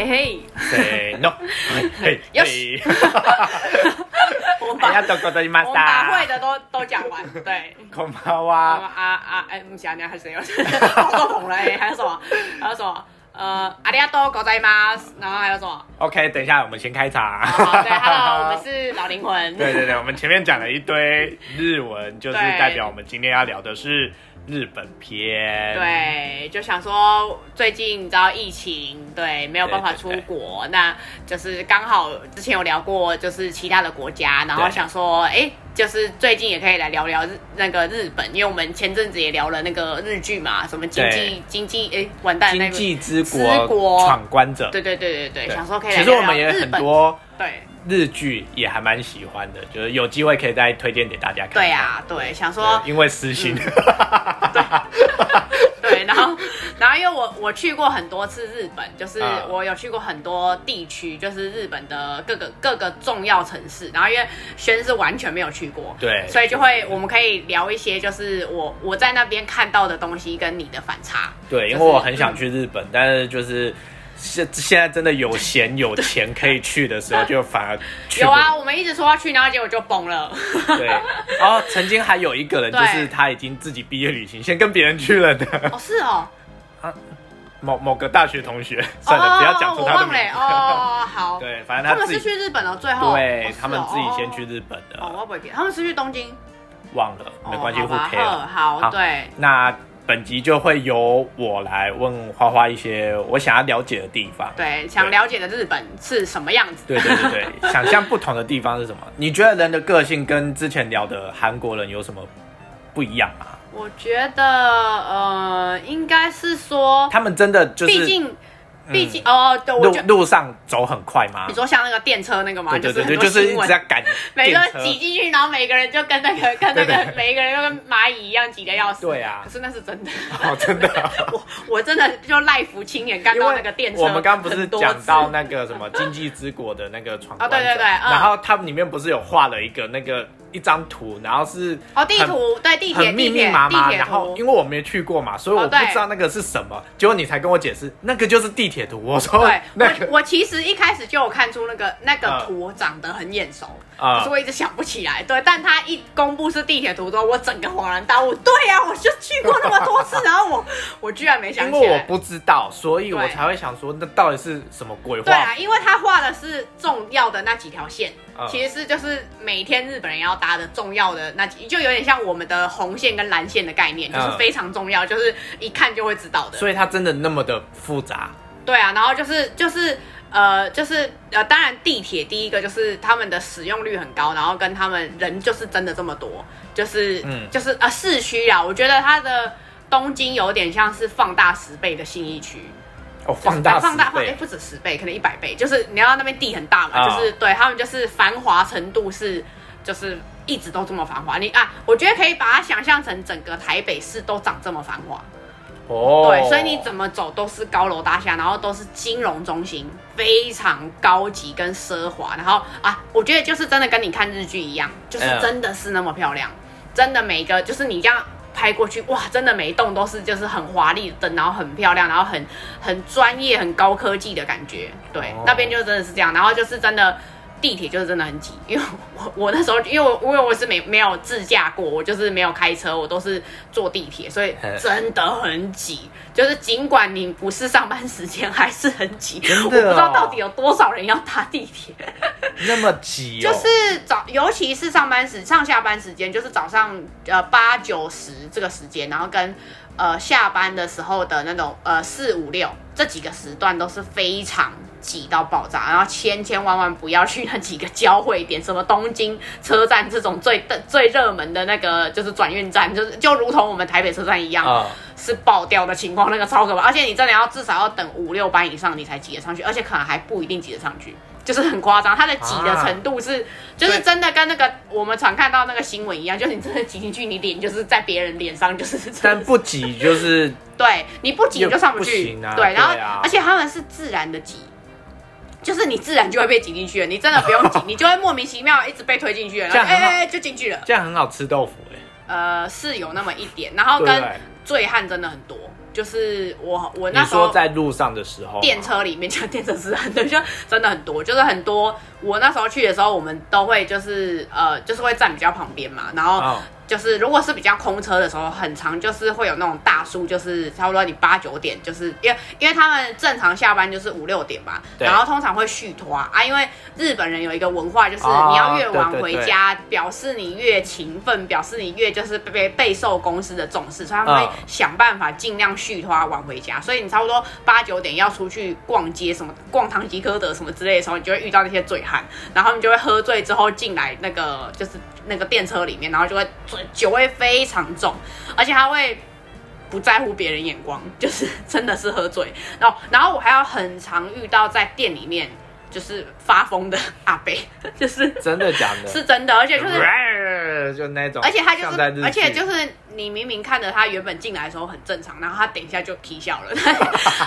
嘿嘿，せーの。嘿よ嘿。我ありが把とうございまし我们把会た。的都都讲完，对。こんばん啊は。啊啊！哎，不是啊，你还是谁？好多红了哎，还有什么？还有什么？呃，阿里亚多狗仔吗？然后还有什么？ OK，等一下，我们先开场。好，对，Hello，我们是老灵魂。对对对，我们前面讲了一堆日文，就是对代表我们今天要聊的是 日本片。对，就想说最近你知道疫情，对，没有办法出对对国，那就是刚好之前有聊过，就是其他的国家，然后想说，哎，就是最近也可以来聊聊日那个日本，因为我们前阵子也聊了那个日剧嘛，什么经济经济，哎，完蛋，那经个，济之之国。国闯关者。对对对对对，对想说可以来其实我们也很，多对。日剧也还蛮喜欢的，就是有机会可以再推荐给大家看。对啊，对，想对，说因为私心。对，然后然后因为我我去过很多次日本，就是嗯我有去过很多地区，就是日本的各个各个重要城市，然后因为轩是完全没有去过，对所以就会我们可以聊一些就是我我在那边看到的东西跟你的反差，对，因为我很想去日本，但是就是现现在真的有闲有钱可以去的时候，就反而去有啊，我们一直说要去，然后结果就崩了，对，然后曾经还有一个人，就是他已经自己毕业旅行，先跟别人去了的哦是哦，某某个大学同学，算了，不要讲出他的名忘了。字。哦，好，对，反正他们自己是去日本了，最后。对、哦他们自己先去。日本的，哦，我不会变，他们是去东京，忘了，没关系，互哦好吧 K 了。好，好对，那本集就会由我来问花花一些我想要了解的地方。对，想了解的日本是什么样子？对对对对，想象不同的地方是什么？你觉得人的个性跟之前聊的韩国人有什么不一样吗？我觉得呃，应该是说，他们真的就是毕竟毕竟哦，对，我路路上走很快吗你？说像那个电车那个嘛，对对对就是一新直在赶 每个。挤进去，然后每个人就跟那个 跟那对对个每一个人就跟蚂蚁一样挤得要死。对啊可是那是真的，哦，真的啊。我我真的就赖福亲眼看因到那个电车我们刚刚不是讲到那个什么经济之国的那个闯关者，哦对对对嗯然后他们里面不是有画了一个那个一张图，然后是哦地图对地铁很密地铁密麻麻，地铁然后因为我没去过嘛，所以我不知道那个是什么，结果你才跟我解释，那个就是地铁图。我说对，那个我我其实一开始就有看出那个那个嗯图长得很眼熟，啊可是我一直想不起来。对，但他一公布是地铁图之后，我整个恍然大悟。对呀、我就去过那么多次，然后我 我居然没想起来。因为我不知道，所以我才会想说，那到底是什么鬼对啊，因为他画的是重要的那几条线，嗯其实是就是每天日本人要搭的重要的那，就有点像我们的红线跟蓝线的概念，就是嗯非常重要，就是一看就会知道的。所以它真的那么的复杂？对啊，然后就是就是呃就是呃，当然地铁第一个就是他们的使用率很高，然后跟他们人就是真的这么多，就是、嗯就是呃市区啊，我觉得它的东京有点像是放大十倍的信义区。哦，放大放大放哎、十倍，不止十倍，可能一百倍。就是你要那边地很大嘛，啊就是对他们就是繁华程度是就是一直都这么繁华。你啊，我觉得可以把它想象成整个台北市都长这么繁华。哦，对，所以你怎么走都是高楼大厦，然后都是金融中心，非常高级跟奢华。然后啊，我觉得就是真的跟你看日剧一样，就是嗯真的是那么漂亮，真的每一个就是你这样。拍过去，哇，真的每一栋都是就是很华丽的灯，然后很漂亮，然后很很专业、很高科技的感觉。对，哦那边就真的是这样，然后就是真的地铁就是真的很挤，因为我我那时候因为我因为我是没没有自驾过，我就是没有开车，我都是坐地铁，所以嗯真的很挤。就是尽管你不是上班时间，还是很挤。我不知道到底有多少人要搭地铁，那么挤哦，就是早，尤其是上班时上下班时间，就是早上呃八九十这个时间，然后跟呃下班的时候的那种呃四五六这几个时段都是非常挤到爆炸，然后千千万万不要去那几个交汇点，什么东京车站这种最最热门的那个就是转运站，就是就如同我们台北车站一样，啊，是爆掉的情况，那个超可怕，而且你真的要至少要等五六班以上你才挤得上去，而且可能还不一定挤得上去，就是很夸张，它的挤的程度是，就是真的跟那个我们常看到那个新闻一样，就是你真的挤进去，你脸就是在别人脸上，就是但不挤就是 对，你不挤你就上不去，不行啊对，然后、而且他们是自然的挤。就是你自然就会被挤进去了，你真的不用挤，你就会莫名其妙一直被推进去了，然后哎、哎就进去了。这样很好吃豆腐哎，呃，是有那么一点，然后跟？醉汉真的很多，就是我我那时候说在路上的时候，电车里面，就电车是很多，就真的很多，就是很多。我那时候去的时候，我们都会就是呃，就是会站比较旁边嘛，然后哦就是如果是比较空车的时候，很长就是会有那种大叔，就是差不多你八九点，就是因为因为他们正常下班就是五六点吧，然后通常会续拖啊，因为日本人有一个文化，就是哦你要越晚对对对。回家，表示你越勤奋，表示你越就是被备受公司的重视，所以他们会嗯想办法尽量续拖晚回家，所以你差不多八九点要出去逛街什么，逛唐吉诃德什么之类的时候，你就会遇到那些醉汉，然后他们就会喝醉之后进来那个就是那个电车里面，然后就会酒味非常重，而且他会。不在乎别人眼光，就是真的是喝醉，然后然后我还要很常遇到在店里面就是发疯的 阿伯，就是真的假的？是真的，而且就是就那种，而且他就是而且就是你明明看着他原本进来的时候很正常，然后他等一下就啼笑了。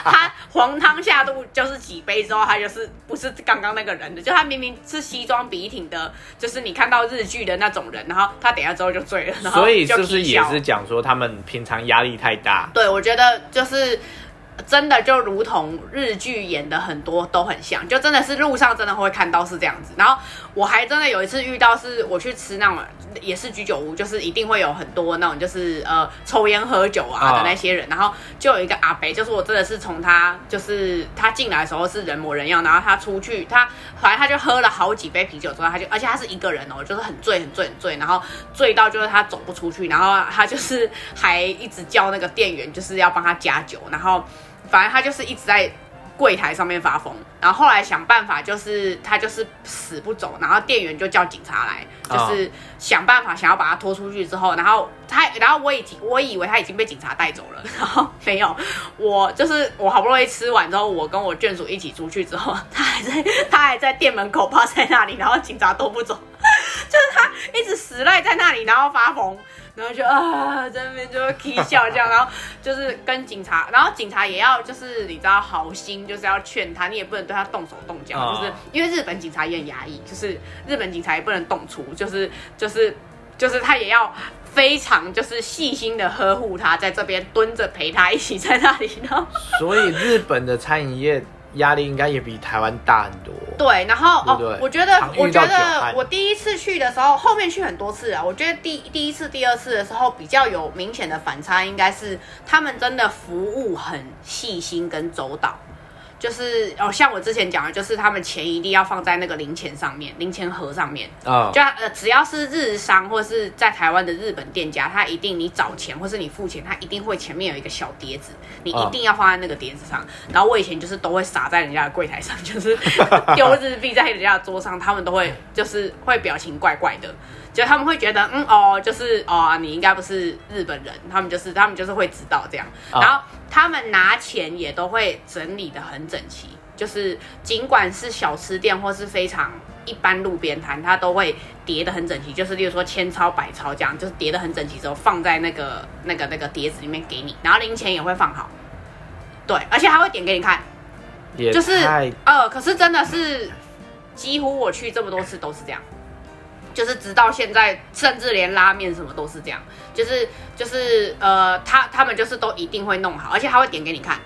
他黄汤下肚就是几杯之后，他就是不是刚刚那个人的，就他明明是西装笔挺的，就是你看到日剧的那种人，然后他等一下之后就醉了，然后所以就是不是也是讲说他们平常压力太大？对，我觉得就是真的就如同日剧演的很多都很像，就真的是路上真的会看到是这样子。然后我还真的有一次遇到，是我去吃那种也是居酒屋，就是一定会有很多那种就是呃抽烟喝酒啊的啊那些人，然后就有一个阿北，就是我真的是从他就是他进来的时候是人模人样，然后他出去他反正他就喝了好几杯啤酒之后，他就而且他是一个人哦，就是很醉很醉很醉，然后醉到就是他走不出去，然后他就是还一直叫那个店员就是要帮他加酒，然后反正他就是一直在柜台上面发疯，然后后来想办法就是他就是死不走，然后店员就叫警察来，就是想办法想要把他拖出去之后，然后他然后我已经我以为他已经被警察带走了，然后没有，我就是我好不容易吃完之后，我跟我眷属一起出去之后，他还在他还在店门口 趴在那里，然后警察都不走，就是他一直死赖在那里，然后发疯。然后就啊，在那边就会 k 笑这样，然后就是跟警察，然后警察也要就是你知道好心，就是要劝他，你也不能对他动手动脚，哦就是因为日本警察也很压抑，就是日本警察也不能动粗，就是就是就是他也要非常就是细心的呵护他，在这边蹲着陪他一起在那里，然后所以日本的餐饮业压力应该也比台湾大很多。对，然后哦，我觉得我觉得我第一次去的时候，后面去很多次啊，我觉得第第一次、第二次的时候比较有明显的反差，应该是他们真的服务很细心跟周到。就是哦，像我之前讲的，就是他们钱一定要放在那个零钱上面，零钱盒上面。啊、就呃，只要是日商或是在台湾的日本店家，他一定你找钱或是你付钱，他一定会前面有一个小碟子，你一定要放在那个碟子上。然后我以前就是都会撒在人家的柜台上，就是 丢日币在人家的桌上，他们都会就是会表情怪怪的，就他们会觉得嗯哦，就是哦你应该不是日本人，他们就是他们就是会知道这样，啊。然后他们拿钱也都会整理的很整齐，就是尽管是小吃店或是非常一般路边摊，它都会叠的很整齐，就是例如说千钞百钞这样，就是叠的很整齐之后放在那个那个那个碟子里面给你，然后零钱也会放好，对，而且还会点给你看，也就是呃，可是真的是几乎我去这么多次都是这样。就是直到现在，甚至连拉面什么都是这样，就是就是呃，他他们就是都一定会弄好，而且他会点给你看。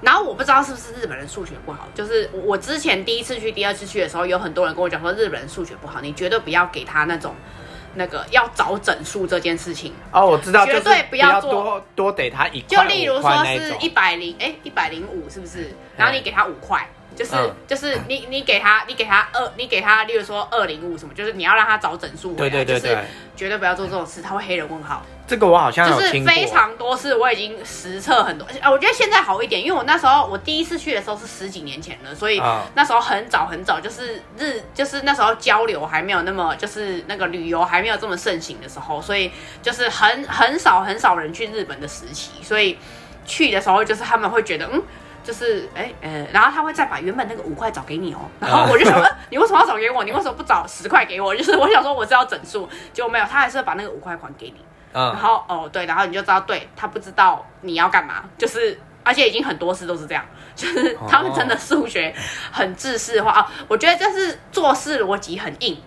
然后我不知道是不是日本人数学不好，就是我我之前第一次去、第二次去的时候，有很多人跟我讲说日本人数学不好，你绝对不要给他那种那个要找整数这件事情。哦，我知道，绝就是对不要做多多给他一就块，例如说是一百零哎一百零五是不是？然后你给他五块，就是、嗯就是你你给他你给他二你给他，例如说二零五什么，就是你要让他找整数回来，就是对对对对，绝对不要做这种事，他会黑人问号。这个我好像就是非常多次，我已经实测很多。啊，我觉得现在好一点，因为我那时候我第一次去的时候是十几年前了，所以啊那时候很早很早，就是日就是那时候交流还没有那么，就是那个旅游还没有这么盛行的时候，所以就是很很少很少人去日本的时期，所以去的时候就是他们会觉得嗯。就是哎呃，然后他会再把原本那个五块找给你哦，然后我就想，呃 你为什么要找给我？你为什么不找十块给我？就是我想说我是要整数，结果没有，他还是把那个五块还给你。然嗯，后哦对，然后你就知道，对他不知道你要干嘛，就是而且已经很多次都是这样，就是他们真的数学很制式化。啊、我觉得这是做事逻辑很硬，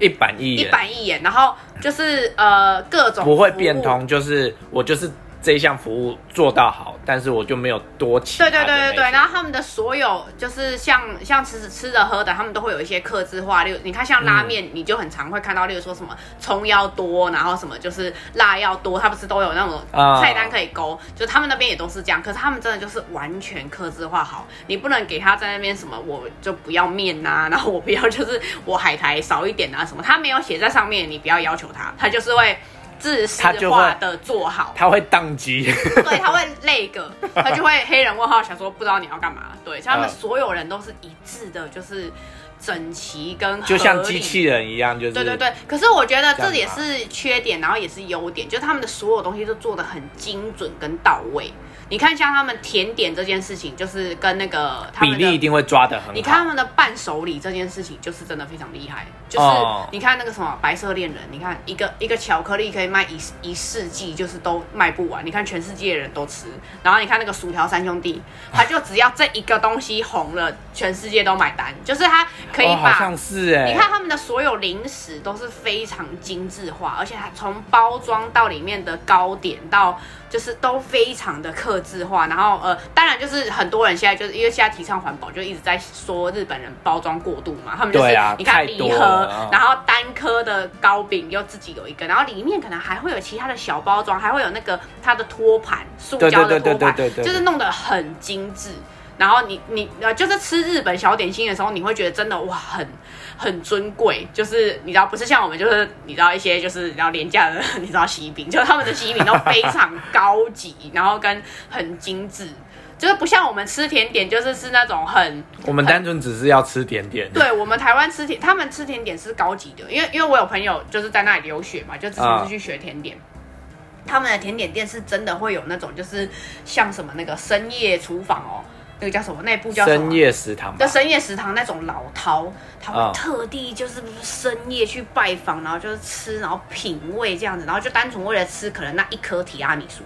一板一眼。一，板一眼，然后就是呃各种不会变通，就是我就是这一项服务做到好，但是我就没有多其他对对对对对，然后他们的所有就是像像吃吃的喝的，他们都会有一些克制化，例如你看像拉面，你就很常会看到，例如说什么葱要多，然后什么就是辣要多，它不是都有那种啊菜单可以勾，就他们那边也都是这样，可是他们真的就是完全克制化好，你不能给他在那边什么我就不要面呐、然后我不要就是我海苔少一点啊什么，他没有写在上面，你不要要求他，他就是会自私他就会化的做好。他会宕机，对，他会累个，他就会黑人问号，想说不知道你要干嘛。对，像他们嗯所有人都是一致的，就是整齐跟就像机器人一样，就是对对对，可是我觉得这也是缺点，然后也是优点，就是他们的所有东西都做的很精准跟到位。你看，像他们甜点这件事情，就是跟那个他比们的例一定会抓得很好。你看他们的伴手礼这件事情，就是真的非常厉害。就是哦你看那个什么白色恋人，你看一个一个巧克力可以卖一一世纪，就是都卖不完。你看全世界的人都吃，然后你看那个薯条三兄弟，他就只要这一个东西红了，全世界都买单。就是他可以哦，好把像是哎，你看他们的所有零食都是非常精致化，而且还从包装到里面的糕点到就是都非常的克制化。然后呃，当然就是很多人现在就是因为现在提倡环保，就一直在说日本人包装过度嘛。他们就是、啊你看礼盒，然后单颗的糕饼又自己有一个，然后里面可能还会有其他的小包装，还会有那个它的托盘，塑胶的托盘，就是弄得很精致。然后你你呃，就是吃日本小点心的时候，你会觉得真的哇，很很尊贵。就是你知道，不是像我们，就是你知道一些就是你知道廉价的，你知道西饼，就是他们的西饼都非常高级，然后跟很精致，就是不像我们吃甜点，就是是那种很我们单纯只是要吃甜点。对我们台湾吃甜，他们吃甜点是高级的，因为因为我有朋友就是在那里留学嘛，就之前是去学甜点。他们的甜点店是真的会有那种，就是像什么那个深夜厨房哦，那个叫什么？那部叫？深夜食堂吧的，深夜食堂那种老饕，他嗯会特地就是深夜去拜访，然后就是吃，然后品味这样子，然后就单纯为了吃可能那一颗提拉米苏，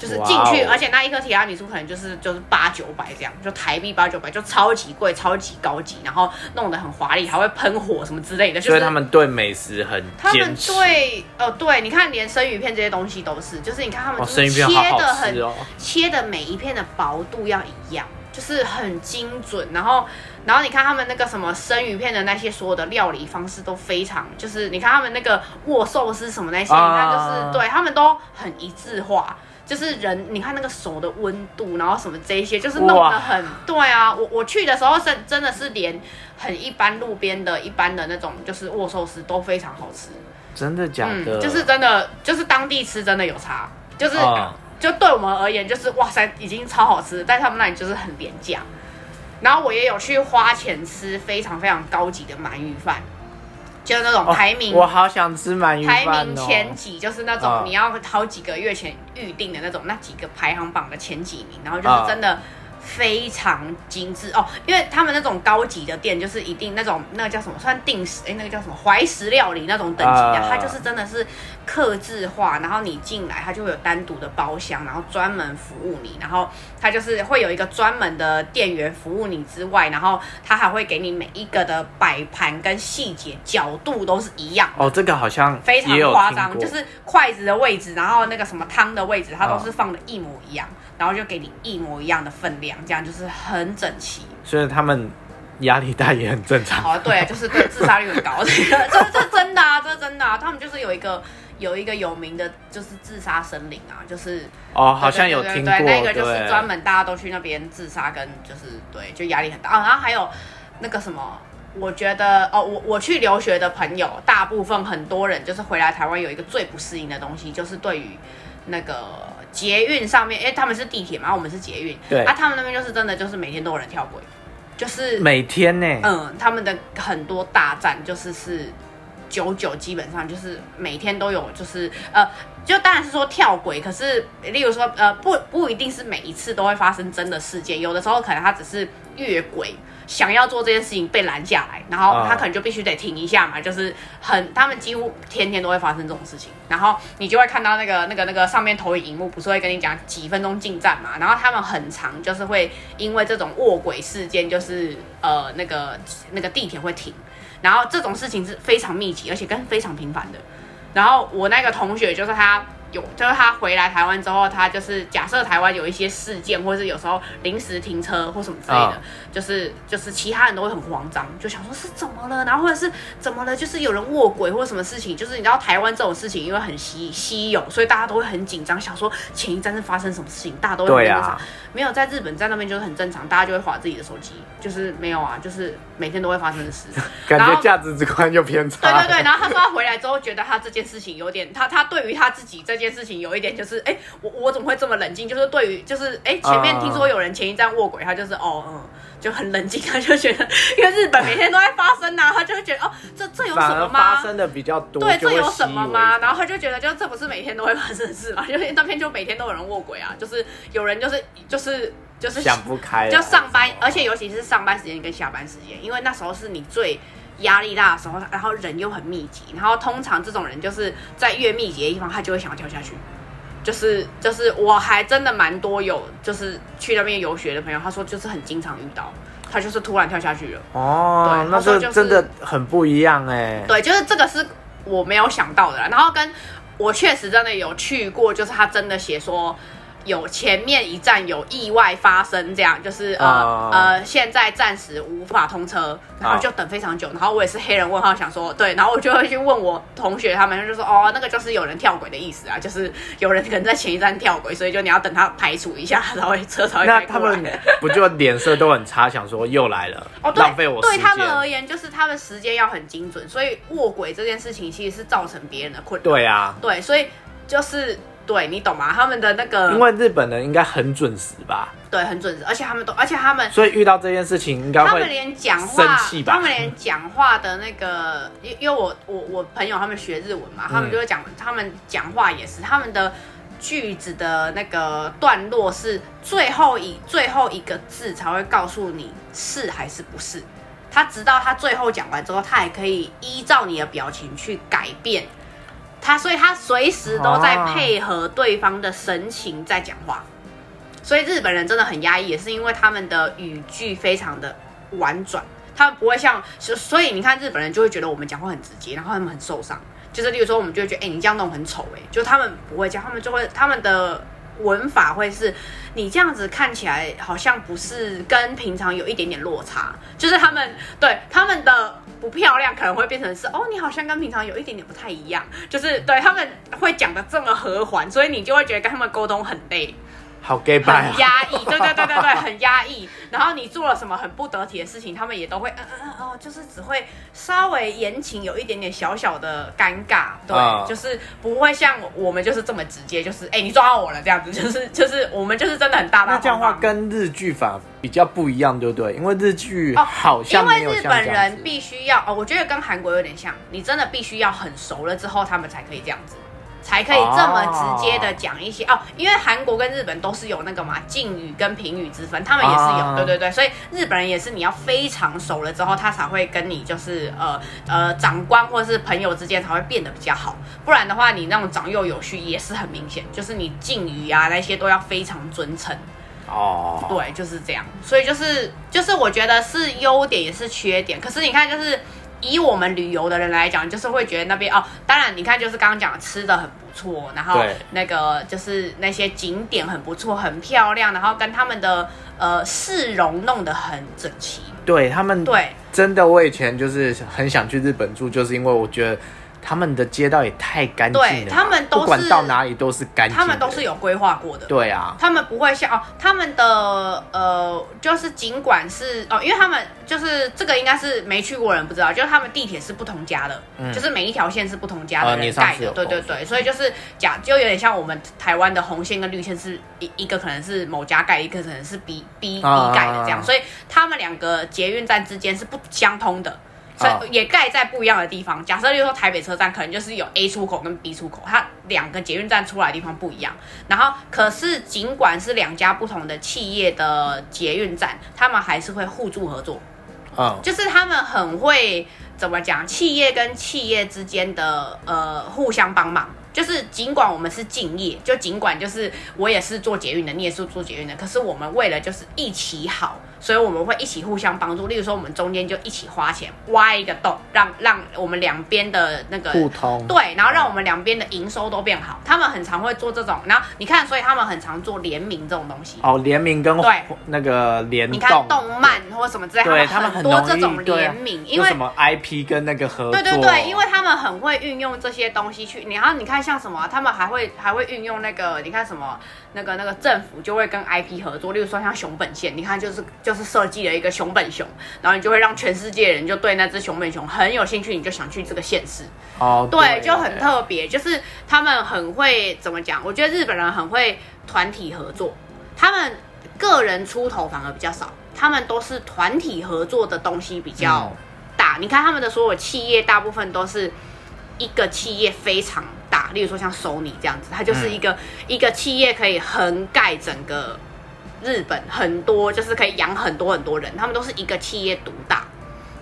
就是进去，而且那一颗提拉米苏可能就是就是八九百这样，就台币八九百，就超级贵、超级高级，然后弄得很华丽，还会喷火什么之类的，就是所以他们对美食很他们。对，哦对，你看连生鱼片这些东西都是，就是你看他们切的很。切的每一片的薄度要一样，就是很精准。然后，然后你看他们那个什么生鱼片的那些所有的料理方式都非常，就是你看他们那个握寿司什么那些，啊你看就是对他们都很一致化。就是人，你看那个手的温度，然后什么这一些，就是弄得很对啊。我我去的时候是真的是连很一般路边的一般的那种就是握寿司都非常好吃。真的假的？嗯，就是真的，就是当地吃真的有差，就是、嗯就对我们而言，就是哇塞，已经超好吃，但他们那里就是很廉价。然后我也有去花钱吃非常非常高级的鳗鱼饭，就是那种哦排名、我好想吃鳗鱼排。名前几，就是那种嗯你要好几个月前预定的那种，那几个排行榜的前几名，然后嗯就是真的非常精致。哦，因为他们那种高级的店就是一定那种那个叫什么，算定时哎，那个叫什么怀石料理那种等级的，啊。它就是真的是克制化，然后你进来它就会有单独的包厢，然后专门服务你，然后它就是会有一个专门的店员服务你之外，然后它还会给你每一个的摆盘跟细节角度都是一样的。哦，这个好像非常夸张，就是筷子的位置，然后那个什么汤的位置，它都哦是放的一模一样，然后就给你一模一样的分量，这样就是很整齐。所以他们压力大也很正常。好，对，就是对自杀率很高，这个这这真的啊，这真的啊，他们就是有一个有一个有名的，就是自杀森林啊，就是哦，好像有听过，对对那个就是对专门大家都去那边自杀，跟就是对，就压力很大啊。然后还有那个什么，我觉得哦，我我去留学的朋友，大部分很多人就是回来台湾有一个最不适应的东西，就是对于那个捷运上面，因为他们是地铁嘛，我们是捷运，对啊，他们那边就是真的就是每天都有人跳轨，就是每天呢。嗯，他们的很多大战就是是九九，基本上就是每天都有，就是呃，就当然是说跳轨，可是例如说呃，不不一定是每一次都会发生真的事件，有的时候可能他只是越轨。想要做这件事情被拦下来，然后他可能就必须得停一下嘛，就是很他们几乎天天都会发生这种事情，然后你就会看到那个那个那个上面投影荧幕不是会跟你讲几分钟进站嘛，然后他们很长就是会因为这种卧轨事件，就是呃那个那个地铁会停，然后这种事情是非常密集，而且跟非常频繁的。然后我那个同学就是他有，就是他回来台湾之后，他就是假设台湾有一些事件，或是有时候临时停车或什么之类的，就是就是其他人都会很慌张，就想说是怎么了，然后或者是怎么了，就是有人卧轨或什么事情，就是你知道台湾这种事情因为很稀稀有，所以大家都会很紧张，想说前一站是发生什么事情，大家都会很正常。没有在日本在那边就是很正常，大家就会划自己的手机，就是没有啊，就是每天都会发生的事。感然后觉价值观又偏差。对对对，然后他说他回来之后觉得他这件事情有点，他他对于他自己这件事情有一点就是，哎，我我怎么会这么冷静？就是对于就是，哎，前面嗯听说有人前一站卧轨，他就是哦嗯。就很冷静，他就觉得，因为日本每天都在发生呐、他就会觉得哦，这这有什么吗？发生的比较多，对，这有什么吗？然后他就觉得，就这不是每天都会发生的事嘛？因 为那边就每天都有人卧轨啊，就是有人就是就是就是想不开，就上班而且尤其是上班时间跟下班时间，因为那时候是你最压力大的时候，然后人又很密集，然后通常这种人就是在越密集的地方，他就会想要跳下去。就是就是，我还真的蛮多有就是去那边游学的朋友，他说就是很经常遇到，他就是突然跳下去了。哦对，那时候就是真的很不一样哎。对，就是这个是我没有想到的啦。然后跟我确实真的有去过，就是他真的写说有前面一站有意外发生，这样就是呃、啊呃，现在暂时无法通车，然后就等非常久。然后我也是黑人问号，想说对，然后我就会去问我同学他们，就说哦，那个就是有人跳轨的意思啊，就是有人可能在前一站跳轨，所以就你要等他排除一下，然后车才会那开。他们不就脸色都很差，想说又来了，哦，浪费我时对他们而。言，就是他们时间要很精准，所以卧轨这件事情其实是造成别人的困扰。对啊，对，所以就是对你懂吗？他们的那个因为日本人应该很准时吧，对很准时，而且他们都，而且他们所以遇到这件事情应该他们会连讲生话气，吧他们连讲话的那个，因因为我我我朋友他们学日文嘛，他们嗯就会讲，他们讲话也是他们的。句子的那个段落是最后一最后一个字才会告诉你是还是不是，他直到他最后讲完之后，他还可以依照你的表情去改变他，所以他随时都在哦配合对方的神情在讲话。所以日本人真的很压抑，也是因为他们的语句非常的婉转，他们不会像，所所以你看日本人就会觉得我们讲话很直接，然后他们很受伤。就是例如说，我们就会觉得，哎、你这样弄很丑，哎，就他们不会这样，他们就会他们的文法会是，你这样子看起来好像不是跟平常有一点点落差，就是他们对他们的不漂亮可能会变成是，哦，你好像跟平常有一点点不太一样，就是对他们会讲的这么和缓，所以你就会觉得跟他们沟通很累。好 gay 拜很压抑，对对对对对，很压抑。然后你做了什么很不得体的事情，他们也都会嗯嗯嗯哦，就是只会稍微言情有一点点小小的尴尬，对，嗯就是不会像我们就是这么直接，就是哎、你抓到我了这样子，就是就是我们就是真的很大大那这样的话。跟日剧法比较不一样，对不对？因为日剧哦好像因为日本。人必须要哦，我觉得跟韩国有点像，你真的必须要很熟了之后，他们才可以这样子，才可以这么直接的讲一些哦因为韩国跟日本都是有那个嘛敬语跟评语之分，他们也是有，啊对对对，所以日本人也是你要非常熟了之后，他才会跟你就是呃呃长官或者是朋友之间才会变得比较好，不然的话你那种长幼有序也是很明显，就是你敬语啊那些都要非常尊称。哦，对，就是这样。所以就是就是我觉得是优点也是缺点。可是你看，就是以我们旅游的人来讲，就是会觉得那边哦，当然你看就是刚刚讲吃的很不错，然后那个就是那些景点很不错，很漂亮，然后跟他们的呃市容弄得很整齐。对他们对，真的，我以前就是很想去日本住，就是因为我觉得他们的街道也太干净了，对他们都是不管到哪里都是干净，他们都是有规划过的。对啊，他们不会像哦，他们的呃，就是尽管是哦，因为他们就是这个应该是没去过的人不知道，就是他们地铁是不同家的，嗯。就是每一条线是不同家的盖的，对对对，所以就是假就有点像我们台湾的红线跟绿线是一一个可能是某家盖，一个可能是 B B B 啊盖的这样，所以他们两个捷运站之间是不相通的。所啊以也盖在不一样的地方。假设，例如说台北车站，可能就是有 A 出口跟 B 出口，它两个捷运站出来的地方不一样。然后，可是尽管是两家不同的企业的捷运站，他们还是会互助合作，嗯，就是他们很会怎么讲，企业跟企业之间的呃互相帮忙。就是尽管我们是敬业，就尽管就是我也是做捷运的，你也是做捷运的，可是我们为了就是一起好，所以我们会一起互相帮助。例如说，我们中间就一起花钱挖一个洞，让让我们两边的那个互通。对，然后让我们两边的营收都变好。他们很常会做这种，然后你看，所以他们很常做联名这种东西。哦，联名跟对那个联你看动，动漫或什么之类，对他们很多这种联名，因为什么 IP 跟那个合作，对对对，因为他们很会运用这些东西去，然后你看像什么啊、他们还会还会运用那个，你看什么那个那个政府就会跟 IP 合作，例如说像熊本县，你看就是就是设计了一个熊本熊，然后你就会让全世界人就对那只熊本熊很有兴趣，你就想去这个县市，哦，对，就很特别，就是他们很会怎么讲？我觉得日本人很会团体合作，他们个人出头反而比较少，他们都是团体合作的东西比较嗯大。你看他们的所有企业，大部分都是一个企业非常大，例如说像 Sony 这样子，它就是一个、一个企业可以横盖整个日本很多，就是可以养很多很多人，他们都是一个企业独大。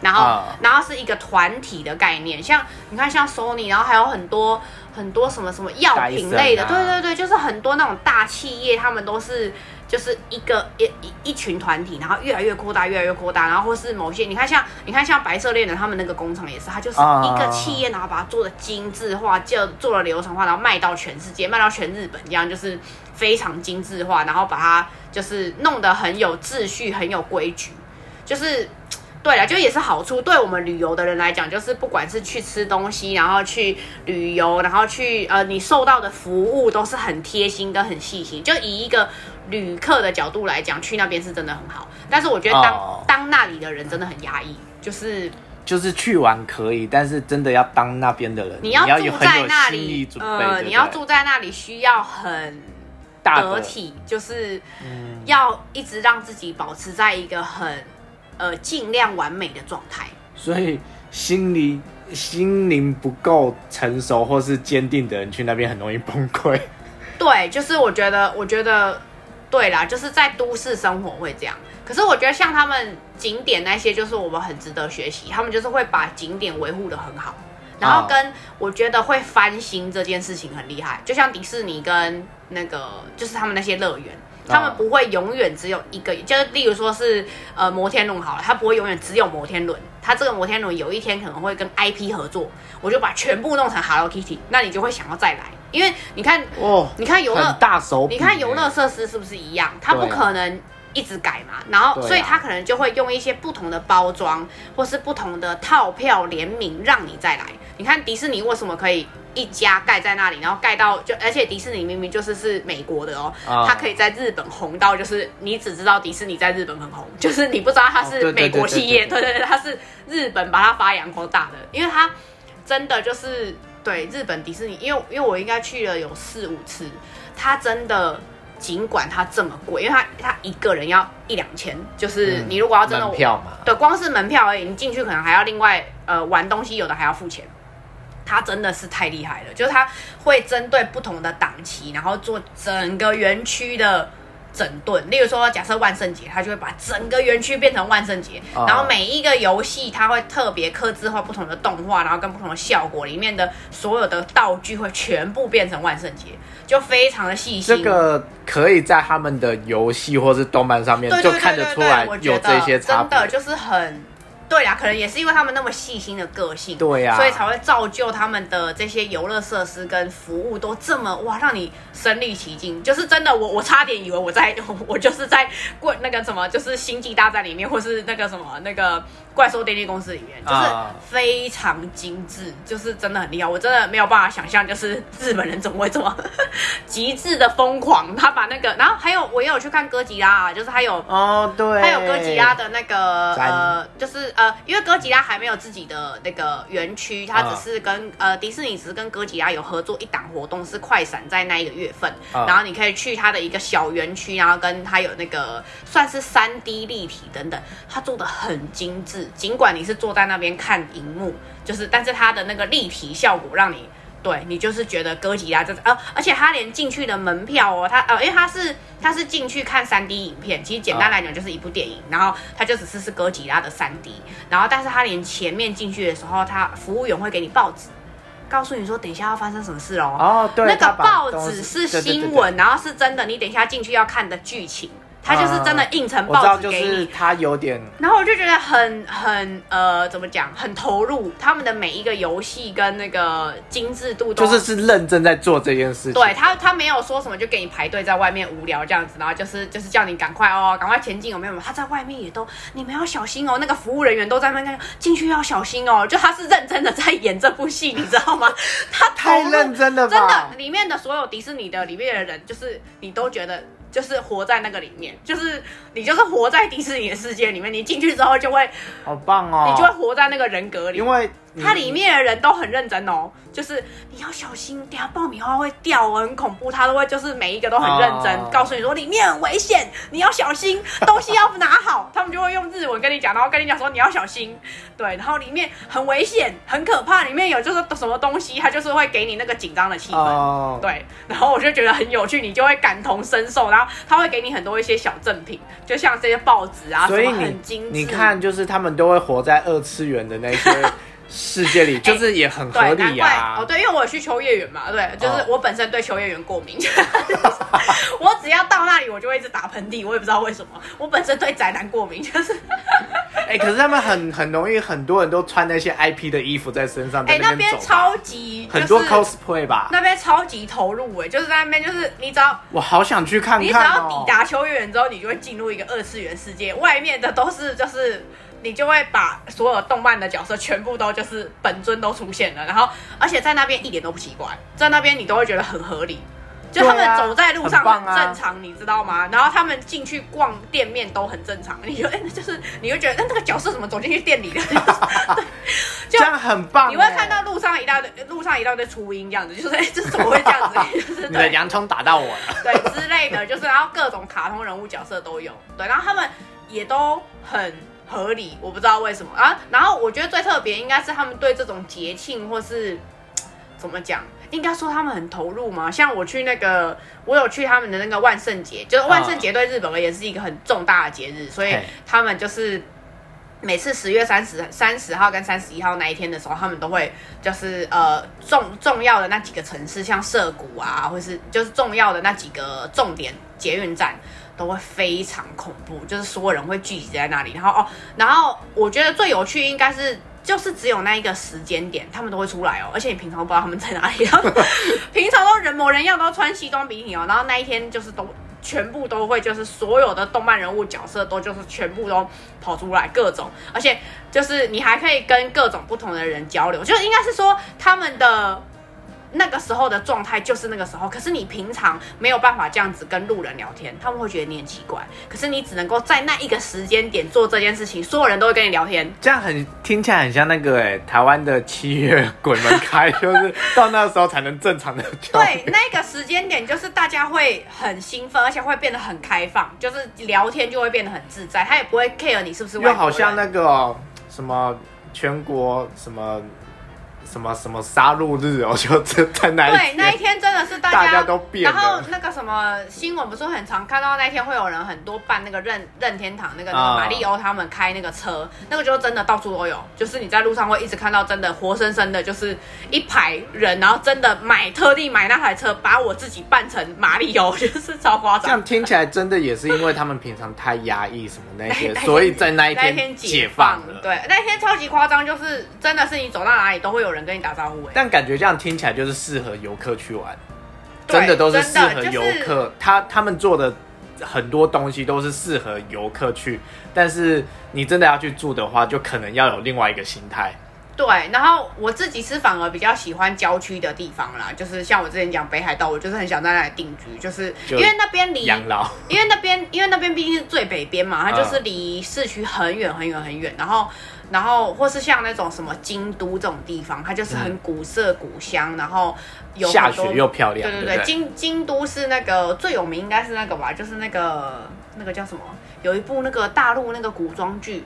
然后，啊然后是一个团体的概念，像你看，像 Sony，然后还有很多很多什么什么药品类的，啊对对对，就是很多那种大企业，他们都是就是一个一一一群团体，然后越来越扩大，越来越扩大，然后或是某些，你看像你看像白色恋人他们那个工厂也是，它就是啊一个企业，然后把它做的精致化，就做了流程化，然后卖到全世界，卖到全日本，这样就是非常精致化，然后把它就是弄得很有秩序，很有规矩，就是。对了，就也是好处。对我们旅游的人来讲，就是不管是去吃东西，然后去旅游，然后去呃，你受到的服务都是很贴心跟很细心。就以一个旅客的角度来讲，去那边是真的很好。但是我觉得当、哦当那里的人真的很压抑，就是就是去玩可以，但是真的要当那边的人，你要住在那里，呃，你要住在那里需要很大，得体，就是嗯，要一直让自己保持在一个很呃尽量完美的状态。所以心理心灵不够成熟或是坚定的人去那边很容易崩溃。对，就是我觉得，我觉得，对啦，就是在都市生活会这样。可是我觉得像他们景点那些，就是我们很值得学习。他们就是会把景点维护的很好，然后哦跟我觉得会翻新这件事情很厉害。就像迪士尼跟那个，就是他们那些乐园。他们不会永远只有一个，就是例如说是呃摩天轮好了，它不会永远只有摩天轮，它这个摩天轮有一天可能会跟 IP 合作，我就把全部弄成 Hello Kitty，那你就会想要再来，因为你看哦，你看游乐大手笔，你看游乐设施是不是一样？它不可能一直改嘛，然后、啊。所以它可能就会用一些不同的包装，或是不同的套票联名，让你再来。你看迪士尼为什么可以一家盖在那里，然后盖到就，而且迪士尼明明就是是美国的哦，啊。它可以在日本红到就是你只知道迪士尼在日本很红，就是你不知道它是美国对对企业，对。对对对，它是日本把它发扬光大的，因为它真的就是对日本迪士尼，因为因为我应该去了有四五次，它真的尽管它这么贵，因为它它一个人要一两千，就是嗯你如果要真的、门票嘛，对，光是门票而已，你进去可能还要另外呃玩东西，有的还要付钱。它真的是太厉害了，就是它会针对不同的档期，然后做整个园区的整顿。例如说，假设万圣节，他就会把整个园区变成万圣节，哦然后每一个游戏它会特别刻制化不同的动画，然后跟不同的效果，里面的所有的道具会全部变成万圣节，就非常的细心。这个可以在他们的游戏或是动漫上面就看得出来有这些差别。真的就是很。对啦，可能也是因为他们那么细心的个性，对呀所以才会造就他们的这些游乐设施跟服务都这么哇，让你身临其境。就是真的，我我差点以为我在 我就是在怪那个什么，就是星际大战里面，或是那个什么那个怪兽电力公司里面，就是啊非常精致，就是真的很厉害。我真的没有办法想象，就是日本人怎么会这么 极致的疯狂。他把那个，然后还有我也有去看哥吉拉啊，就是还有哦，对，还有哥吉拉的那个呃，就是呃，因为哥吉拉还没有自己的那个园区，它只是跟、呃迪士尼只是跟哥吉拉有合作一档活动，是快闪在那一个月份，啊。然后你可以去它的一个小园区，然后跟它有那个算是三 D 立体等等，它做的很精致，尽管你是坐在那边看荧幕，就是但是它的那个立体效果让你。对你就是觉得哥吉拉就是呃，而且他连进去的门票哦，他呃，因为他是他是进去看三 D 影片，其实简单来讲就是一部电影，然后他就只是是哥吉拉的三 D，然后但是他连前面进去的时候，他服务员会给你报纸，告诉你说等一下要发生什么事哦。哦，对，那个报纸是西对对对对新闻，然后是真的，你等一下进去要看的剧情。它就是真的印成我知道，就报纸给你。是他有点然后我就觉得很很呃，怎么讲，很投入。他们的每一个游戏跟那个精致度都就是是认真在做这件事情。对他，他没有说什么就给你排队在外面无聊这样子，然后就是就是叫你赶快哦，赶快前进，有没有？他在外面也都你们要小心哦，那个服务人员都在那边进去要小心哦，就他是认真的在演这部戏，你知道吗？他太认真了吧？真的，里面的所有迪士尼的里面的人，就是你都觉得就是活在那个里面，就是你就是活在迪士尼的世界里面，你进去之后就会，好棒哦！你就会活在那个人格里因。为你它里面的人都很认真哦，就是你要小心，等下爆米花会掉哦，很恐怖。他都会就是每一个都很认真，哦告诉你说里面很危险，你要小心，东西要拿好。他们就会用日文跟你讲，然后跟你讲说你要小心，对，然后里面很危险，很可怕，里面有就是什么东西，它就是会给你那个紧张的气氛。哦，对，然后我就觉得很有趣，你就会感同身受，然后他会给你很多一些小赠品，就像这些报纸啊，所以你很精致。你看，就是他们都会活在二次元的那些世界里，就是也很合理啊哦，。对，因为我有去秋叶原嘛，对，就是哦我本身对秋叶原过敏，我只要到那里我就会一直打喷嚏，我也不知道为什么，我本身对宅男过敏，就是 哎、可是他们很很容易，很多人都穿那些 IP 的衣服在身上，哎、在那边。超级很多 cosplay 吧，那边超级投入哎，就是在那边就是你只要我好想去看看你只要抵哦。达秋叶原之后，你就会进入一个二次元世界，外面的都是就是。你就会把所有动漫的角色全部都就是本尊都出现了，然后而且在那边一点都不奇怪，在那边你都会觉得很合理，就他们走在路上很正常，你知道吗？然后他们进去逛店面都很正常，你就哎、就是你会觉得哎那个角色怎么走进去店里的？对 就这样很棒哎，你会看到路上一大堆路上一大堆初音这样子，就是哎这怎么会这样子？就是你的对洋葱打到我了。对之类的，就是然后各种卡通人物角色都有，对，然后他们也都很合理，我不知道为什么啊。然后我觉得最特别应该是他们对这种节庆或是怎么讲，应该说他们很投入嘛。像我去那个，我有去他们的那个万圣节，就是万圣节对日本而言是一个很重大的节日，所以他们就是。每次十月三十、三十号跟三十一号那一天的时候，他们都会就是呃重重要的那几个城市，像涩谷啊，或是就是重要的那几个重点捷运站，都会非常恐怖，就是所有人会聚集在那里。然后哦，然后我觉得最有趣应该是。就是只有那一个时间点，他们都会出来哦，而且你平常都不知道他们在哪里，平常都人模人样，都穿西装笔挺哦，然后那一天就是都全部都会，就是所有的动漫人物角色都就是全部都跑出来，各种，而且就是你还可以跟各种不同的人交流，就应该是说他们的那个时候的状态就是那个时候，可是你平常没有办法这样子跟路人聊天，他们会觉得你很奇怪，可是你只能够在那一个时间点做这件事情，所有人都会跟你聊天，这样很听起来很像那个哎、台湾的七月鬼门开，就是到那时候才能正常的交对，那个时间点就是大家会很兴奋，而且会变得很开放，就是聊天就会变得很自在，他也不会 care 你是不是。又好像那个哦、什么全国什么什么什么杀戮日哦，就在在那一对，那一天真的是大家大家都变了然后那个什么新闻不是很常看到那一天会有人很多办那个任任天堂那个那个啊马里欧他们开那个车，那个就真的到处都有，就是你在路上会一直看到真的活生生的，就是一排人，然后真的买特地买那台车，把我自己扮成马里欧，就是超夸张这样。听起来真的也是因为他们平常太压抑什么那一天所以在那一天天解放了。对，那一天超级夸张，就是真的是你走到哪里都会有人跟你打招呼、哎，但感觉这样听起来就是适合游客去玩，真的都是适合游客。他他们做的很多东西都是适合游客去，但是你真的要去住的话，就可能要有另外一个心态。对，然后我自己是反而比较喜欢郊区的地方啦，就是像我之前讲北海道，我就是很想在那里定居，就是因为那边离，养老因为那边因为那边毕竟是最北边嘛，它嗯就是离市区很远很远很远，然后然后或是像那种什么京都这种地方，它就是很古色古香，然后有嗯下雪又漂亮，对对对，对对？京京都是那个最有名，应该是那个吧，就是那个那个叫什么？有一部那个大陆那个古装剧，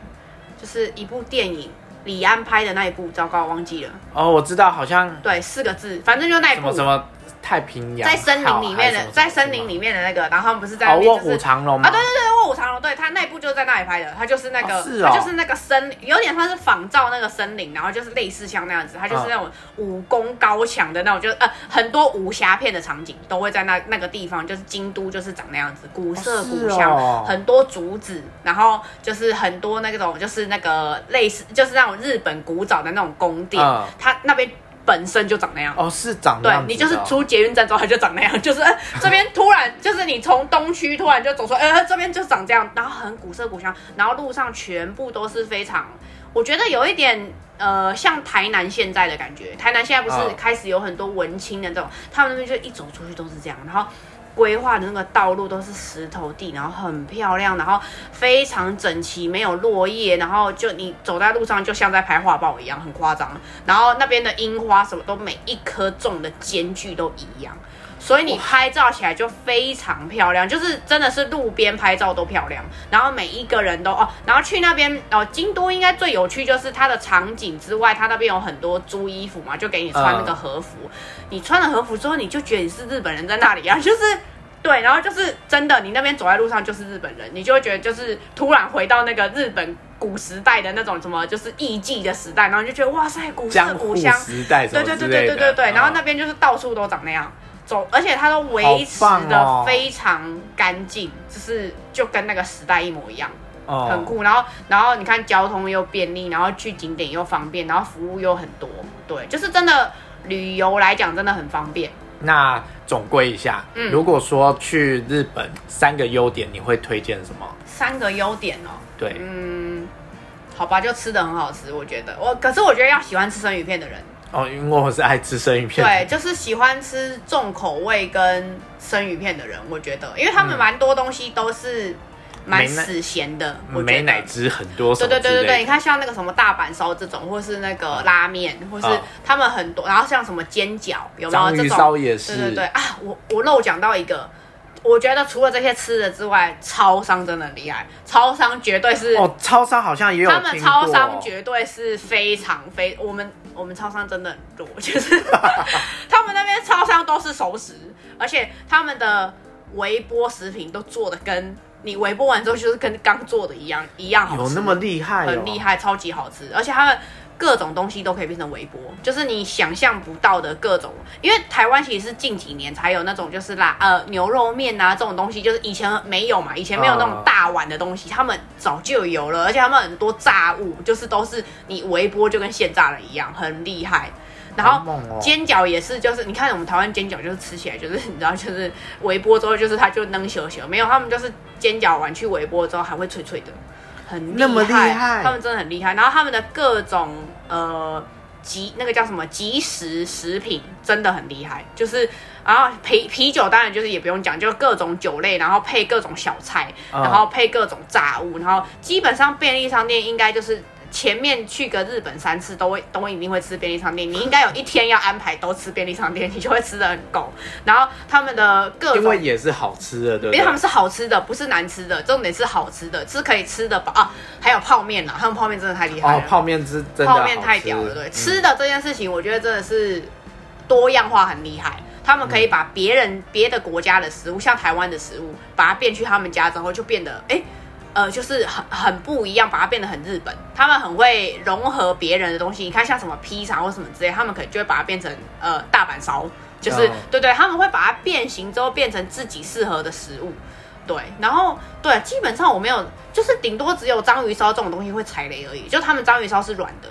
就是一部电影，李安拍的那一部，糟糕忘记了，哦，我知道，好像对，四个字，反正就那一部什么什么太平洋在森林里面的，在森林里面的那个，然后他们不是在哦，卧虎藏龙吗？啊，对对对，卧虎藏龙，对，他那部就是在那里拍的，他就是那个，哦是哦。它就是那个森，有点像是仿照那个森林，然后就是类似像那样子，他就是那种武功高强的那种，就是呃很多武侠片的场景都会在那那个地方，就是京都就是长那样子，古色古香，哦。很多竹子，然后就是很多那种就是那个类似就是那种日本古早的那种宫殿，嗯。它那边本身就长那样。哦，是长那对样子的哦你就是出捷运站之后，它就长那样，就是、呃这边突然 就是你从东区突然就走出来，呃，这边就长这样，然后很古色古香，然后路上全部都是非常，我觉得有一点呃像台南现在的感觉，台南现在不是嗯开始有很多文青的这种，他们那边就一走出去都是这样，然后。规划的那个道路都是石头地，然后很漂亮，然后非常整齐，没有落叶，然后就你走在路上就像在拍画报一样，很夸张。然后那边的樱花什么都每一颗种的间距都一样，所以你拍照起来就非常漂亮，就是真的是路边拍照都漂亮。然后每一个人都哦，然后去那边哦，京都应该最有趣就是它的场景之外，它那边有很多租衣服嘛，就给你穿那个和服。你穿了和服之后，你就觉得你是日本人在那里啊，就是。对，然后就是真的，你那边走在路上就是日本人，你就会觉得就是突然回到那个日本古时代的那种什么，就是艺妓的时代，然后你就觉得哇塞，古色古香，时代对对对。对对对对，然后嗯那边就是到处都长那样，走，而且它都维持的非常干净，就是就跟那个时代一模一样，哦很酷。然后然后你看交通又便利，然后去景点又方便，然后服务又很多，对，就是真的旅游来讲真的很方便。那总归一下，嗯如果说去日本三个优点，你会推荐什么？三个优点哦，对，嗯，好吧，就吃的很好吃，我觉得我，可是我觉得要喜欢吃生鱼片的人，哦，因为我是爱吃生鱼片。对，，就是喜欢吃重口味跟生鱼片的人，我觉得，因为他们嗯蛮多东西都是蛮死咸的，我觉美得。乃滋很多对。对对对对，你看像那个什么大阪烧这种，或是那个拉面，或是嗯他们很多，然后像什么煎饺，有没有这种？烧也是。对对对啊，我我漏讲到一个，我觉得除了这些吃的之外，超商真的很厉害，超商绝对是哦，超商好像也有他们超商过绝对是非常非我们我们超商真的很弱，就是 他们那边超商都是熟食，而且他们的微波食品都做的跟你微波完之后就是跟刚做的一样一样好吃，有那么厉害、哦？很厉害，超级好吃，而且他们各种东西都可以变成微波，就是你想象不到的各种。因为台湾其实是近几年才有那种就是啦呃牛肉面啊这种东西，就是以前没有嘛，以前没有那种嗯大碗的东西，他们早就有了，而且他们很多炸物就是都是你微波就跟现炸了一样，很厉害。然后煎饺也是，就是你看我们台湾煎饺就是吃起来就是你知道就是微波之后就是它就能咻咻，没有他们就是煎饺完去微波之后还会脆脆的，很厉害，那么厉害他们真的很厉害。然后他们的各种呃即那个叫什么即食食品真的很厉害，就是然后啤啤酒当然就是也不用讲，就各种酒类，然后配各种小菜，嗯然后配各种炸物，然后基本上便利商店应该就是。前面去个日本三次都会都一定会吃便利商店，你应该有一天要安排都吃便利商店，你就会吃的很够。然后他们的各因为也是好吃的，对不对？因为他们是好吃的，不是难吃的，重点是好吃的，是可以吃的饱啊。还有泡面啦，他们泡面真的太厉害了，哦，泡面是真的泡面太屌了，对，嗯吃的这件事情，我觉得真的是多样化很厉害。他们可以把别人别的国家的食物，像台湾的食物，把它变去他们家之后，就变得哎。呃，就是很很不一样，把它变得很日本。他们很会融合别人的东西。你看，像什么披萨或什么之类，他们可能就会把它变成呃大阪烧，就是、哦对对，他们会把它变形之后变成自己适合的食物。对，然后对，基本上我没有，就是顶多只有章鱼烧这种东西会踩雷而已。就他们章鱼烧是软的，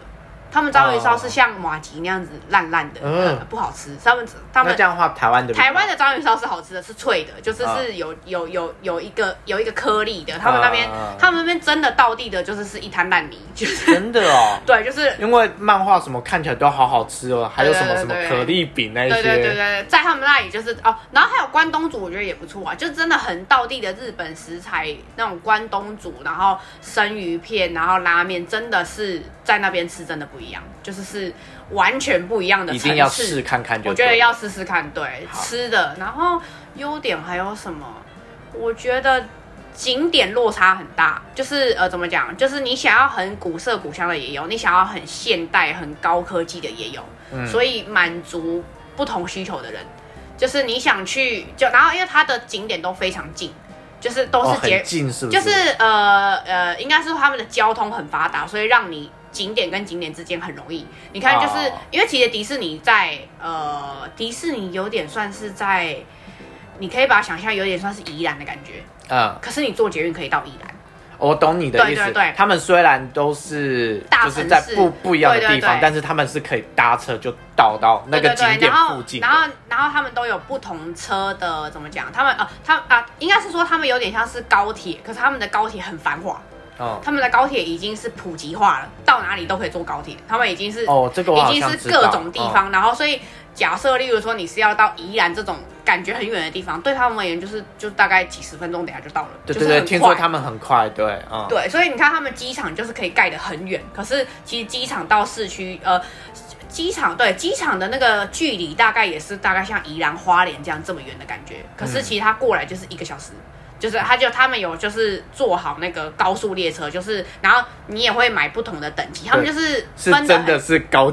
他们章鱼烧是像马吉那样子烂烂的，嗯呃不好吃。他们他们那这样的话，台湾的台湾的章鱼烧是好吃的，是脆的，就是啊是有有有有一个有一个颗粒的。他们那边啊他们那边真的到地的，就是是一滩烂泥，就是真的哦。对，就是因为漫画什么看起来都好好吃哦，还有什么什么对对对可丽饼那一些，对对对对，在他们那里就是哦，然后还有关东煮，我觉得也不错啊，就真的很道地的日本食材，那种关东煮，然后生鱼片，然后拉面，真的是在那边吃真的不一样，就是是完全不一样的一。定要试看看就。我觉得要试试看，对吃的，然后优点还有什么？我觉得景点落差很大，就是呃怎么讲？就是你想要很古色古香的也有，你想要很现代、很高科技的也有，嗯所以满足不同需求的人，就是你想去就然后因为它的景点都非常近。就是都哦是捷很近，是不？就是是呃呃，应该是他们的交通很发达，所以让你景点跟景点之间很容易。你看，就是、哦因为其实迪士尼在呃，迪士尼有点算是在，你可以把它想象有点算是宜兰的感觉，嗯，可是你坐捷运可以到宜兰。我懂你的意思。对对对他们虽然都是大就是在不不一样的地方，对但是他们是可以搭车就到到那个景点附近的。然后然后他们都有不同车的怎么讲？他们呃，他们啊，应该是说他们有点像是高铁，可是他们的高铁很繁华，嗯，他们的高铁已经是普及化了，到哪里都可以坐高铁，他们已经是哦，这个已经是各种地方，然后所以假设，例如说你是要到宜兰这种感觉很远的地方，对他们而言就是就大概几十分钟，等下就到了。对对对，听说他们很快，对，嗯，对，所以你看他们机场就是可以盖得很远，可是其实机场到市区，呃，机场对机场的那个距离大概也是大概像宜兰花莲这样这么远的感觉，可是其实它过来就是一个小时。就是他就他们有就是做好那个高速列车，就是然后你也会买不同的等级，他们就是是分真的是高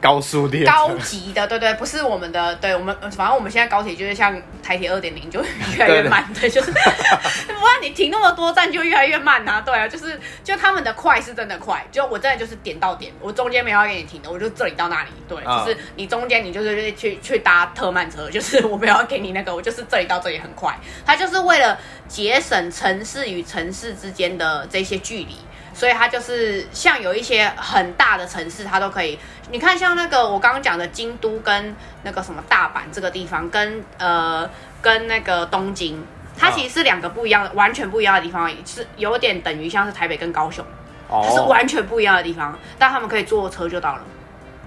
高速列车高级的，对对，不是我们的，对我们，反正我们现在高铁就是像台铁二点零，就越来越慢，对，就是，不然你停那么多站就越来越慢啊，对啊，就是就他们的快是真的快，就我真的就是点到点，我中间没有要给你停的，我就这里到那里，对，啊就是你中间你就是去去搭特慢车，就是我没有要给你那个，我就是这里到这里很快，它就是为了节省城市与城市之间的这些距离。所以它就是像有一些很大的城市，它都可以。你看，像那个我刚刚讲的京都跟那个什么大阪这个地方，跟呃跟那个东京，它其实是两个不一样的、完全不一样的地方是有点等于像是台北跟高雄，它是哦，完全不一样的地方。但他们可以坐车就到了，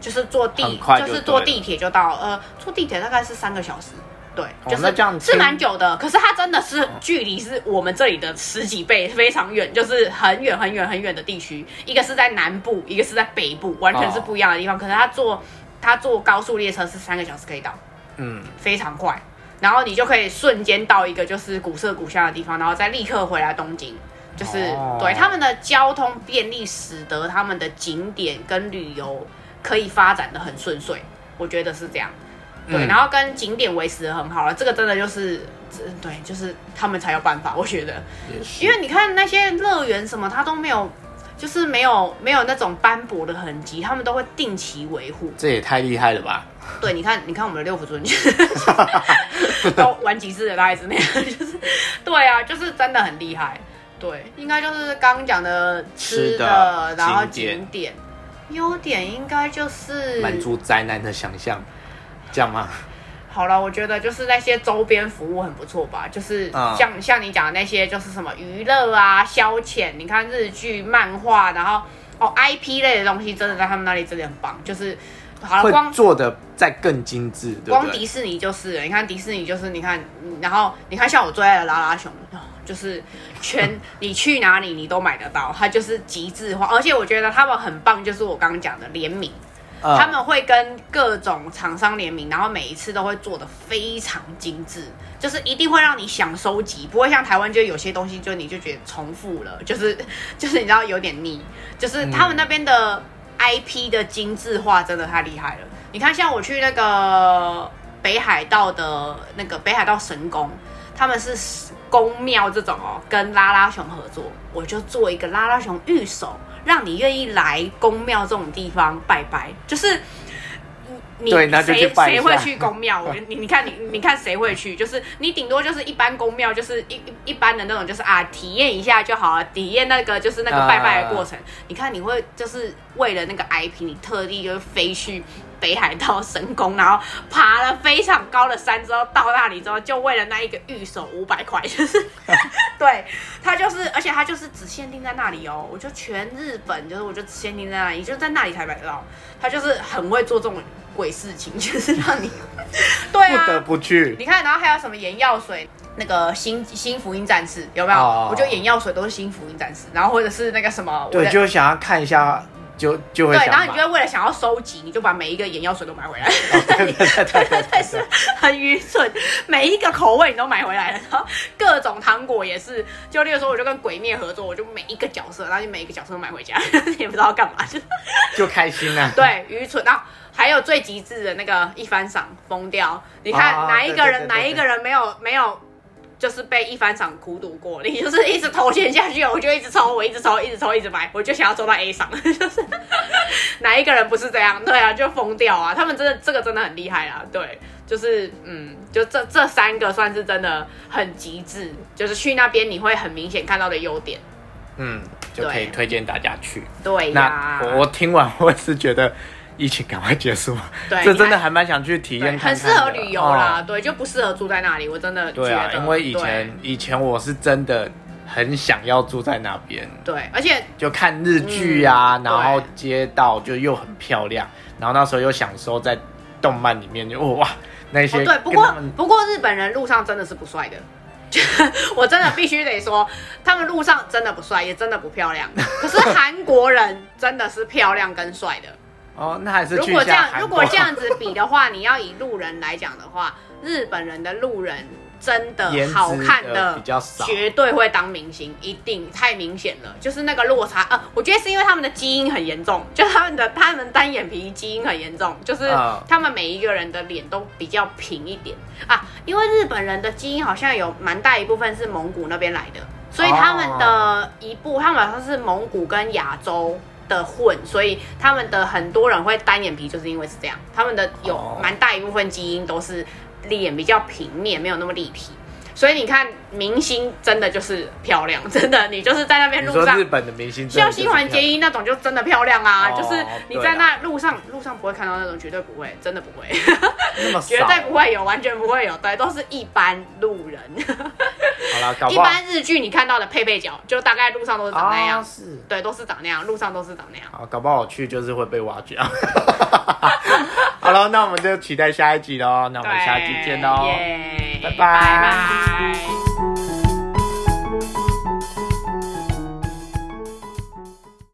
就是坐地就就是坐地铁就到，呃，坐地铁大概是三个小时。对，就是、哦这样是蛮久的，可是它真的是距离是我们这里的十几倍，非常远，就是很远很远很远的地区。一个是在南部，一个是在北部，完全是不一样的地方。可是它坐它坐高速列车是三个小时可以到，嗯，非常快，然后你就可以瞬间到一个就是古色古香的地方，然后再立刻回来东京。就是、哦对他们的交通便利，使得他们的景点跟旅游可以发展的很顺遂，我觉得是这样。对，嗯然后跟景点维持的很好了，这个真的就是，这对，就是他们才有办法，我觉得，也是因为你看那些乐园什么，它都没有，就是没有没有那种斑驳的痕迹，他们都会定期维护。这也太厉害了吧？对，你看，你看我们的六福尊，都玩几次的大概是那样，就是，对啊，就是真的很厉害。对，应该就是刚刚讲的吃吃的然后景点景点，优点应该就是满足宅男的想象，这样吗？好了，我觉得就是那些周边服务很不错吧，就是嗯像、像你讲的那些，就是什么娱乐啊、消遣，你看日剧、漫画，然后哦 IP 类的东西，真的在他们那里真的很棒。就是好了，光做的再更精致，对对？光迪士尼就是了，你看迪士尼就是你看，嗯然后你看像我最爱的拉拉熊，哦就是全 你去哪里你都买得到，它就是极致化，而且我觉得他们很棒，就是我刚刚讲的联名。嗯他们会跟各种厂商联名，然后每一次都会做的非常精致，就是一定会让你想收集，不会像台湾就有些东西就你就觉得重复了，就是 就是你知道有点腻，就是他们那边的 IP 的精致化真的太厉害了。你看，像我去那个北海道的那个北海道神宫，他们是宫庙这种哦，跟拉拉熊合作，我就做一个拉拉熊御守，让你愿意来宫庙这种地方拜拜，就是。你谁谁会去宫庙？我 你你看你你看谁会去？就是你顶多就是一般宫庙，就是一一一般的那种，就是啊体验一下就好了，体验那个就是那个拜拜的过程。你看你会就是为了那个 IP，你特地就是飞去北海道神宫，然后爬了非常高的山之后到那里之后，就为了那一个玉手五百块，就是 对他就是，而且他就是只限定在那里哦。我就全日本就是我就只限定在那里，就在那里才买得到。他就是很会做这种鬼事情，就是让你对不得啊。不去。你看，然后还有什么眼药水？那个新新福音战士有没有？哦我觉得眼药水都是新福音战士，然后或者是那个什么，我对，就想要看一下，就就会对，然后你就会为了想要收集，你就把每一个眼药水都买回来。对对对对对对 但是很愚蠢，每一个口味你都买回来了，然后各种糖果也是，就例如说，我就跟鬼灭合作，我就每一个角色，然后就每一个角色都买回家，也不知道干嘛，就就开心啊。对愚蠢。然后还有最极致的那个一番赏疯掉，你看、啊哪一个人哪一个人没有没有。就是被一番赏苦读过，你就是一直投钱下去，我就一直抽，我一直抽，一直抽，一直买，我就想要抽到 A 赏，就是哪一个人不是这样？对啊，就疯掉啊！他们真的这个真的很厉害啊，对，就是嗯，就这这三个算是真的很极致，就是去那边你会很明显看到的优点。嗯，就可以推荐大家去。对那，我我听完我是觉得疫情赶快结束，对这真的还蛮想去体验对看看，很适合旅游啦，哦对，就不适合住在那里。我真的觉得，对啊，因为以前以前我是真的很想要住在那边，对对，而且就看日剧啊，嗯然后街道就又很漂亮，然后那时候又享受在动漫里面就哦哇那些哦对，不过不过日本人路上真的是不帅的。我真的必须得说，他们路上真的不帅，也真的不漂亮。可是韩国人真的是漂亮跟帅的。哦，那还是如果这样，如果这样子 比的话，你要以路人来讲的话，日本人的路人真的好看的的比较少绝对会当明星，一定太明显了。就是那个落差，呃，我觉得是因为他们的基因很严重，就他们的他们单眼皮基因很严重，就是嗯他们每一个人的脸都比较平一点啊。因为日本人的基因好像有蛮大一部分是蒙古那边来的，所以他们的一部，他们好像是蒙古跟亚洲。的混，所以他们的很多人会单眼皮，就是因为是这样。他们的有哦蛮大一部分基因都是脸比较平面，没有那么立体。所以你看，明星真的就是漂亮，真的，你就是在那边路上日本的明星像就是新垣结衣那种就真的漂亮啊，哦就是你在那路上路上不会看到那种，绝对不会，真的不会，那么少 绝对不会有，完全不会有，对，都是一般路人。好啦，搞一般日剧你看到的配配角，就大概路上都是长那样，啊是对，都是长那样，路上都是长那样。好，搞不好我去就是会被挖掘。好了，那我们就期待下一集喽。那我们下一集见喽。拜拜